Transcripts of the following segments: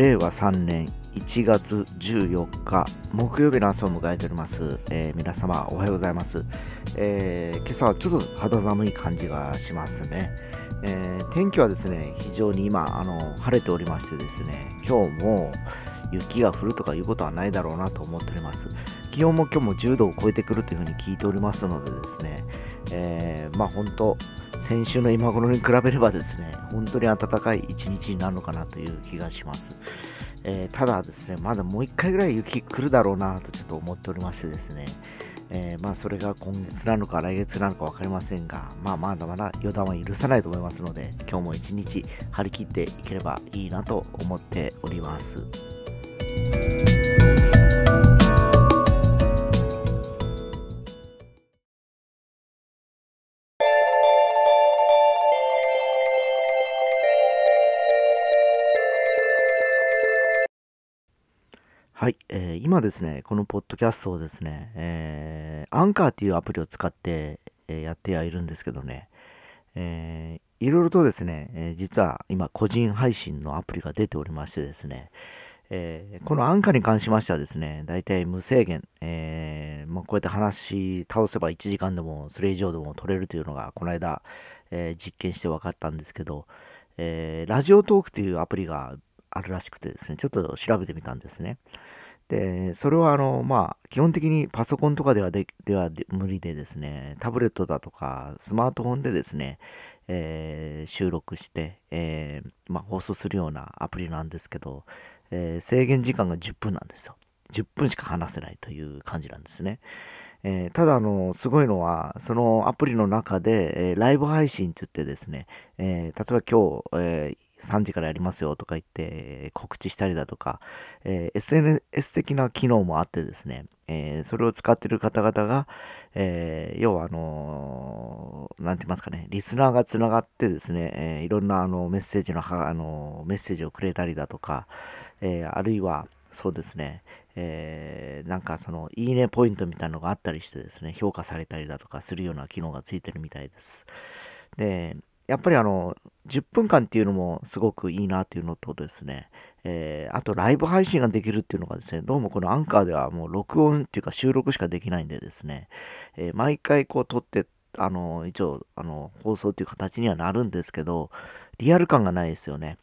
令和3年1月14日木曜日の朝を迎えております、えー、皆様おはようございます、えー、今朝はちょっと肌寒い感じがしますね、えー、天気はですね非常に今あの晴れておりましてですね今日も雪が降るとかいうことはないだろうなと思っております。気温も今日も10度を超えてくるというふうに聞いておりますのでですね、えー、まあ本当先週の今頃に比べればですね、本当に暖かい一日になるのかなという気がします。えー、ただですね、まだもう一回ぐらい雪来るだろうなとちょっと思っておりましてですね、えー、まあそれが今月なのか来月なのか分かりませんが、まあまだまだ予断は許さないと思いますので、今日も一日張り切っていければいいなと思っております。えー、今ですね、このポッドキャストをですね、え、アンカーっていうアプリを使って、え、やってはいるんですけどね、えー、いろいろとですね、え、実は今個人配信のアプリが出ておりましてですね、えー、このアンカーに関しましてはですね、大体無制限、えーまあ、こうやって話し倒せば1時間でもそれ以上でも取れるというのがこの間、えー、実験して分かったんですけど、え、ラジオトークっていうアプリがあるらしくてですね、ちょっと調べてみたんですね。で、それはあの、まあ、基本的にパソコンとかではででは無理でですね、タブレットだとかスマートフォンでですね、えー、収録して、えー、まあ、放送するようなアプリなんですけど、えー、制限時間が10分なんですよ。10分しか話せないという感じなんですね。えー、ただあのすごいのはそのアプリの中で、えー、ライブ配信って言ってですね、え、例えば今日、え3時からやりますよとか言って告知したりだとか、えー、SNS 的な機能もあってですね、えー、それを使ってる方々が、えー、要はあのー、なんて言いますかね、リスナーがつながってですね、えいろんなあのメッセージのあのメッセージをくれたりだとか、えあるいはそうですね、えー、なんかそのいいねポイントみたいなのがあったりしてですね、評価されたりだとかするような機能がついてるみたいです。で、やっぱりあの、10分間っていうのもすごくいいなっていうのとですね、えー、あとライブ配信ができるっていうのがですね、どうもこのアンカーではもう録音っていうか収録しかできないんでですね、えー、毎回こう撮って、あの、一応、あの、放送っていう形にはなるんですけど、リアル感がないですよね。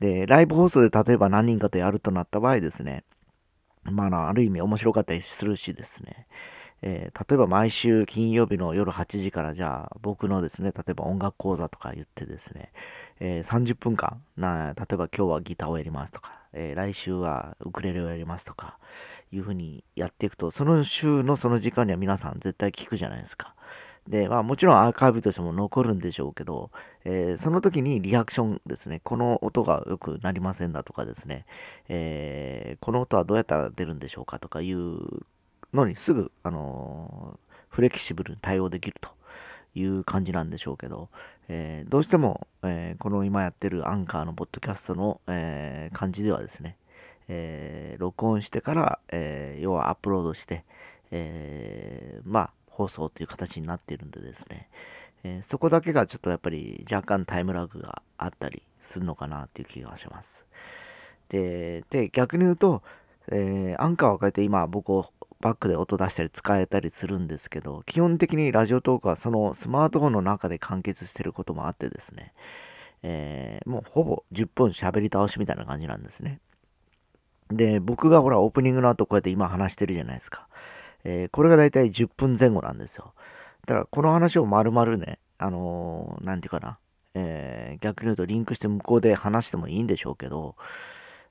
で、ライブ放送で例えば何人かとやるとなった場合ですね、まあ、ある意味面白かったりするしですね、えー、例えば毎週金曜日の夜8時からじゃあ僕のですね、例えば音楽講座とか言ってですね、えー、30分間な、例えば今日はギターをやりますとか、えー、来週はウクレレをやりますとか、いうふうにやっていくと、その週のその時間には皆さん絶対聞くじゃないですか。で、まあもちろんアーカイブとしても残るんでしょうけど、えー、その時にリアクションですね、この音がよくなりませんだとかですね、えー、この音はどうやったら出るんでしょうかとかいうのにすぐ、あのフレキシブルに対応できるという感じなんでしょうけど、えー、どうしても、えー、この今やってるアンカーのポッドキャストの、えー、感じではですね、え録音してから、え要はアップロードして、えまあ、放送という形になっているんでですね、えそこだけがちょっとやっぱり若干タイムラグがあったりするのかなっていう気がします。で、で逆に言うと、えアンカーを変えて今僕をバックで音出したり使えたりするんですけど、基本的にラジオトークはそのスマートフォンの中で完結してることもあってですね、えー、もうほぼ10分喋り倒しみたいな感じなんですね。で、僕がほらオープニングの後こうやって今話してるじゃないですか。えー、これがだいたい10分前後なんですよ。だからこの話を丸々ね、あのー、なんていうかな、えー、逆に言うとリンクして向こうで話してもいいんでしょうけど、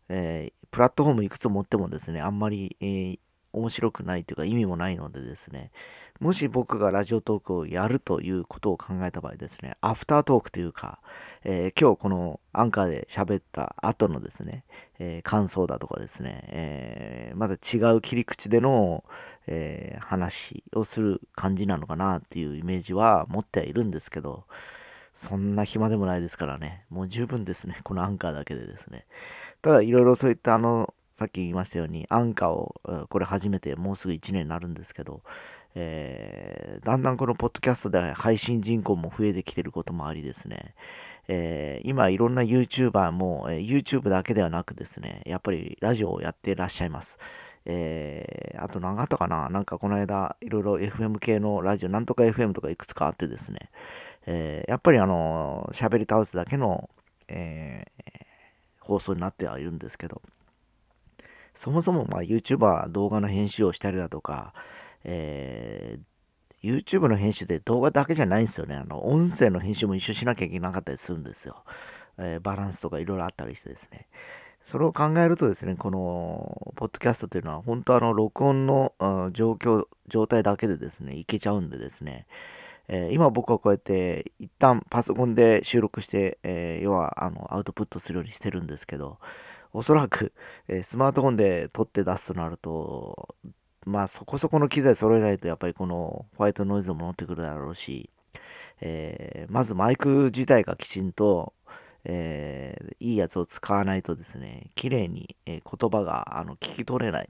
えー、プラットフォームいくつ持ってもですね、あんまり、えー、面白くないというか意味もないのでですね、もし僕がラジオトークをやるということを考えた場合ですね、アフタートークというか、えー、今日このアンカーで喋った後のですね、えー、感想だとかですね、えー、また違う切り口での、え話をする感じなのかなっていうイメージは持ってはいるんですけど、そんな暇でもないですからね、もう十分ですね、このアンカーだけでですね。ただいろいろそういったあの、さっき言いましたように、アンカーを、これ初めてもうすぐ1年になるんですけど、えー、だんだんこのポッドキャストで配信人口も増えてきてることもありですね、えー、今いろんな YouTuber も、えー、YouTube だけではなくですね、やっぱりラジオをやってらっしゃいます。えー、あと何があったかな？なんかこの間いろいろ FM 系のラジオ、なんとか FM とかいくつかあってですね、えー、やっぱりあの、喋り倒すだけの、えー、放送になってはいるんですけど、そもそもまあ YouTuber 動画の編集をしたりだとか、えー、YouTube の編集で動画だけじゃないんですよね。あの、音声の編集も一緒しなきゃいけなかったりするんですよ。えー、バランスとかいろいろあったりしてですね。それを考えるとですね、この、ポッドキャストというのは、本当あの、録音の、状況、状態だけでですね、いけちゃうんでですね、えー、今僕はこうやって一旦パソコンで収録して、えー、要はあのアウトプットするようにしてるんですけど、おそらく、えー、スマートフォンで撮って出すとなると、まあそこそこの機材揃えないとやっぱりこのホワイトノイズも乗ってくるだろうし、えまずマイク自体がきちんと、えいいやつを使わないとですね、綺麗に、え言葉があの聞き取れない、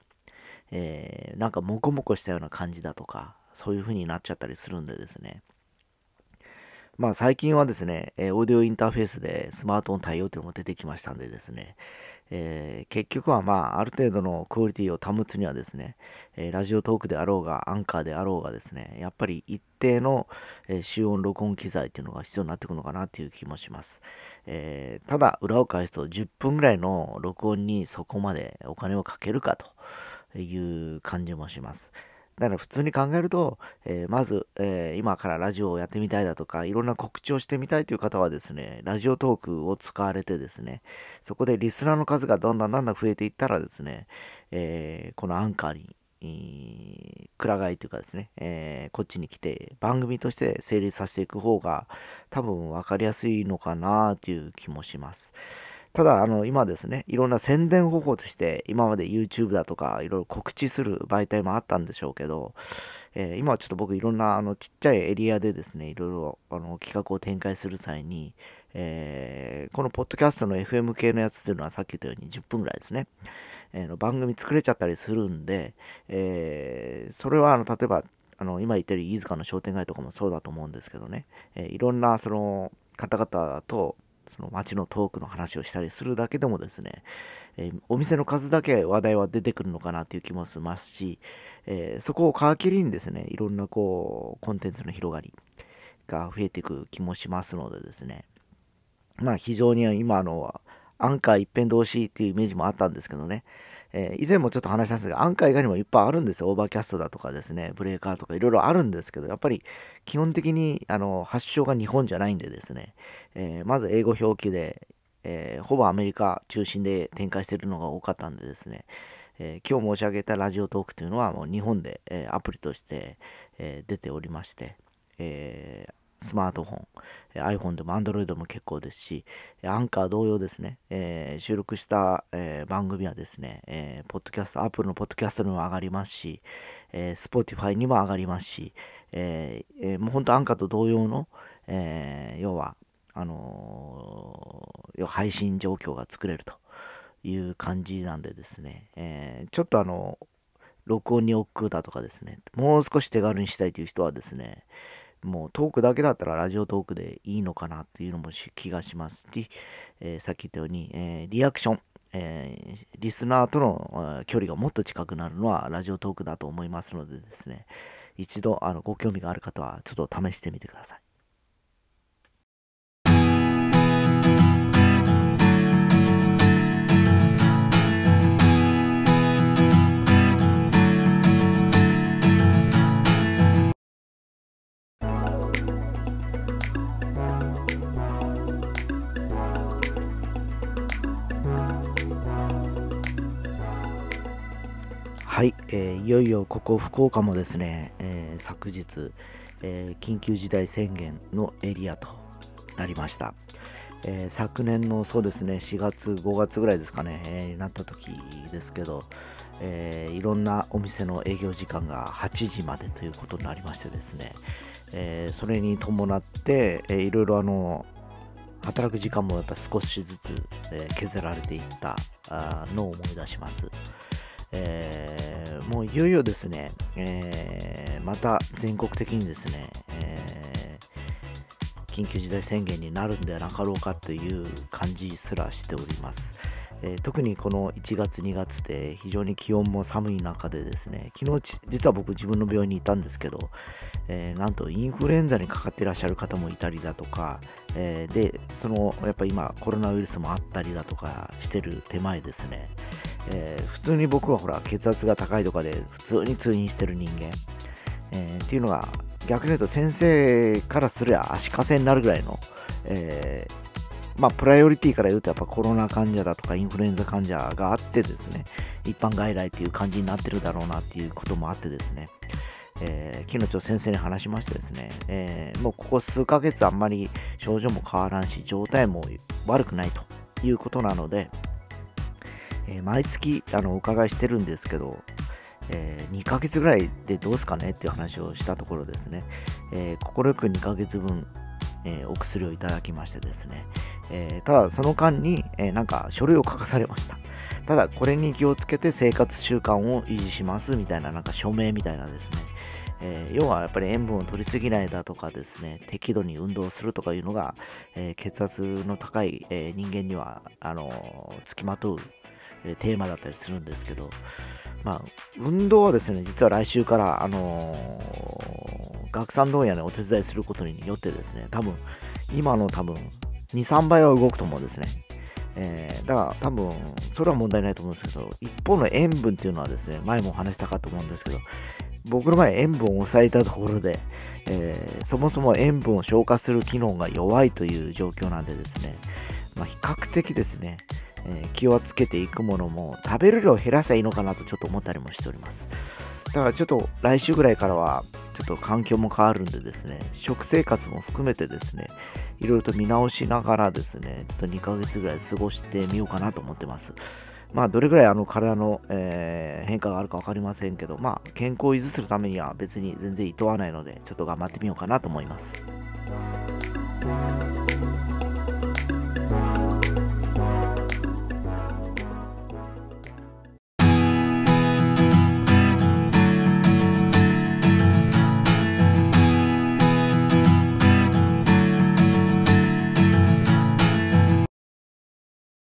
えなんかモコモコしたような感じだとか、そういう風になっちゃったりするんでですね。まあ最近はですね、えオーディオインターフェースでスマートフォン対応というのも出てきましたんでですね、えー、結局はまあある程度のクオリティを保つにはですね、え、ラジオトークであろうがアンカーであろうがですねやっぱり一定の、え、集音録音機材っていうのが必要になってくるのかなっていう気もします、えただ裏を返すと10分ぐらいの録音にそこまでお金をかけるかという感じもします。だから普通に考えると、えー、まず、えー、今からラジオをやってみたいだとか、いろんな告知をしてみたいという方はですね、ラジオトークを使われてですね、そこでリスナーの数がどんどんだんだん増えていったらですね、えー、このアンカーに、えー、くら替えというかですね、え、こっちに来て番組として成立させていく方が多分分かりやすいのかなという気もします。ただ、あの、今ですね、いろんな宣伝方法として、今まで YouTube だとか、いろいろ告知する媒体もあったんでしょうけど、えー、今はちょっと僕、いろんな、あの、ちっちゃいエリアでですね、いろいろ、あの、企画を展開する際に、えー、このポッドキャストの FM 系のやつっていうのは、さっき言ったように10分ぐらいですね。えー、の番組作れちゃったりするんで、えー、それは、あの、例えば、あの、今言ったように、飯塚の商店街とかもそうだと思うんですけどね、えいろんな、その、方々と、その街のトークの話をしたりするだけでもですね、えー、お店の数だけ話題は出てくるのかなという気もしますし、えー、そこを皮切りにですね、いろんなこう、コンテンツの広がりが増えていく気もしますのでですね、まあ非常に今のアンカー一辺同士っていうイメージもあったんですけどね、えー、以前もちょっと話したんですが、アンカー以外にもいっぱいあるんですよ。 Overcast だとかですね、ブレーカーとかいろいろあるんですけど、やっぱり基本的にあの発祥が日本じゃないんでですね、えー、まず英語表記で、えー、ほぼアメリカ中心で展開してるのが多かったんでですね、え今日申し上げたラジオトークというのはもう日本で、えアプリとして、え出ておりまして、えスマートフォン、iPhone でも Android でも結構ですし、アンカー同様ですね、えー、収録した、えー、番組はですね、えー、ポッドキャスト、Apple のポッドキャストにも上がりますし、えー、Spotify にも上がりますし、えー、もう本当アンカーと同様の、え要は、あの配信状況が作れるという感じなんでですね、えちょっとあの、録音に億劫だとかですね、もう少し手軽にしたいという人はですね、もうトークだけだったらラジオトークでいいのかなっていうのも気がします。し、えー、さっき言ったように、えー、リアクション、えー、リスナーとの距離がもっと近くなるのはラジオトークだと思いますのでですね、一度あのご興味がある方はちょっと試してみてください。はい、えー、いよいよここ福岡もですね、えー、昨日、えー、緊急事態宣言のエリアとなりました。え昨年のそうですね、4月、5月ぐらいですかね、えなった時ですけど、えいろんなお店の営業時間が8時までということになりましてですね、えそれに伴って、えー、いろいろあの働く時間もやっぱ少しずつ、え削られていったのを思い出します。えー、もういよいよですね、えー、また全国的にですね、えー、緊急事態宣言になるんではなかろうかという感じすらしております。えー、特にこの1月2月で非常に気温も寒い中でですね昨日実は僕自分の病院にいたんですけど、えー、なんとインフルエンザにかかってらっしゃる方もいたりだとか、えー、でそのやっぱ今コロナウイルスもあったりだとかしてる手前ですね、え普通に僕はほら血圧が高いとかで普通に通院してる人間、えっていうのが逆に言うと先生からすりゃ足かせになるぐらいの、えー、まあ、プライオリティから言うとやっぱコロナ患者だとかインフルエンザ患者があってですね、一般外来っていう感じになってるだろうなっていうこともあってですね、えー、昨日ちょ先生に話しましてですね、えー、もうここ数ヶ月あんまり症状も変わらんし、状態も悪くないということなので、えー、毎月あのお伺いしてるんですけど、えー、2ヶ月ぐらいでどうすかね？っていう話をしたところですね、えー、快く2ヶ月分、えー、お薬をいただきましてですね、えー、ただその間に、え、なんか書類を書かされました。ただこれに気をつけて生活習慣を維持しますみたいななんか署名みたいなですね、えー、要はやっぱり塩分を取りすぎないだとかですね、適度に運動するとかいうのが、えー、血圧の高い、えー、人間にはあのー、付きまとう、えテーマだったりするんですけど、まあ、運動はですね、実は来週から、あの学産問屋でお手伝いすることによってですね、多分、今の多分、2、3倍は動くと思うんですね。えー、だから多分、それは問題ないと思うんですけど、一方の塩分っていうのはですね、前もお話したかと思うんですけど、僕の場合塩分を抑えたところで、えー、そもそも塩分を消化する機能が弱いという状況なんでですね、まあ、比較的ですね、えー、気をつけていくものも食べる量を減らせばいいのかなとちょっと思ったりもしております。だからちょっと来週ぐらいからはちょっと環境も変わるんでですね、食生活も含めてですね、いろいろと見直しながらですね、ちょっと2ヶ月ぐらい過ごしてみようかなと思ってます。まあ、どれぐらいあの体の、えー、変化があるか分かりませんけど、まあ、健康を維持するためには別に全然厭わないので、ちょっと頑張ってみようかなと思います。